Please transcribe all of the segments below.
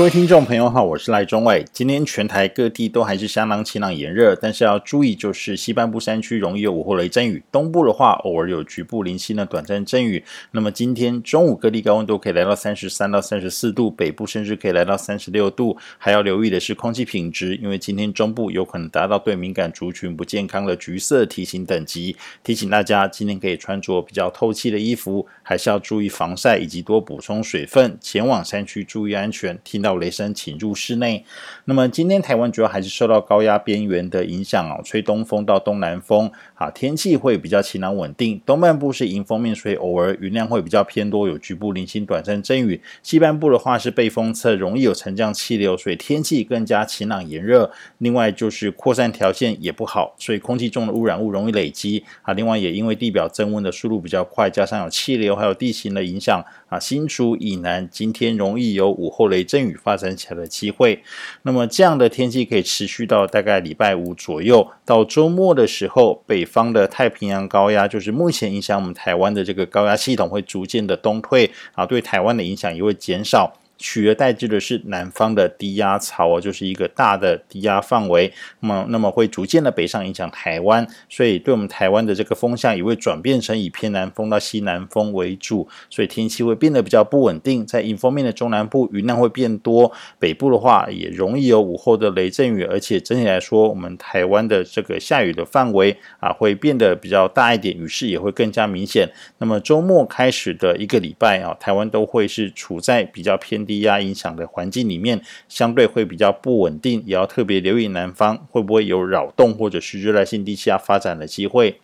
各位听众朋友好，我是赖中伟。今天全台各地都还是相当晴朗炎热，但是要注意，就是西半部山区容易有午后雷阵雨，东部的话偶尔有局部零星的短暂阵雨。那么今天中午各地高温都可以来到三十三到三十四度，北部甚至可以来到三十六度。还要留意的是空气品质，因为今天中部有可能达到对敏感族群不健康的橘色提醒等级。提醒大家今天可以穿着比较透气的衣服，还是要注意防晒以及多补充水分。前往山区注意安全。听到。雷声，请入室内。那么今天台湾主要还是受到高压边缘的影响啊，吹东风到东南风啊，天气会比较晴朗稳定。东半部是迎风面，所以偶尔云量会比较偏多，有局部零星短暂阵雨。西半部的话是背风侧，容易有沉降气流，所以天气更加晴朗炎热。另外就是扩散条件也不好，所以空气中的污染物容易累积啊。另外也因为地表增温的速度比较快，加上有气流还有地形的影响啊，新竹以南今天容易有午后雷阵雨发展起来的机会，那么这样的天气可以持续到大概礼拜五左右，到周末的时候，北方的太平洋高压就是目前影响我们台湾的这个高压系统会逐渐的东退，啊，对台湾的影响也会减少。取而代之的是南方的低压槽哦，就是一个大的低压范围，那么那么会逐渐的北上影响台湾，所以对我们台湾的这个风向也会转变成以偏南风到西南风为主，所以天气会变得比较不稳定。在迎风面的中南部云量会变多，北部的话也容易有午后的雷阵雨，而且整体来说，我们台湾的这个下雨的范围啊会变得比较大一点，雨势也会更加明显。那么周末开始的一个礼拜啊，台湾都会是处在比较偏。低压影响的环境里面，相对会比较不稳定，也要特别留意南方会不会有扰动或者是热带性低气压发展的机会。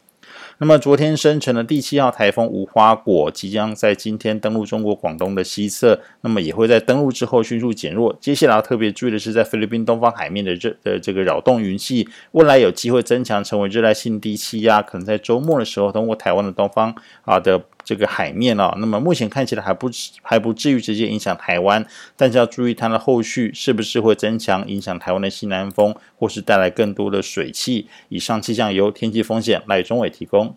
那么昨天生成的第七号台风无花果即将在今天登陆中国广东的西侧，那么也会在登陆之后迅速减弱。接下来要特别注意的是，在菲律宾东方海面的热的这个扰动云系，未来有机会增强成为热带性低气压，可能在周末的时候通过台湾的东方啊的这个海面啊。那么目前看起来还不还不至于直接影响台湾，但是要注意它的后续是不是会增强影响台湾的西南风，或是带来更多的水汽。以上气象由天气风险赖中伟提供。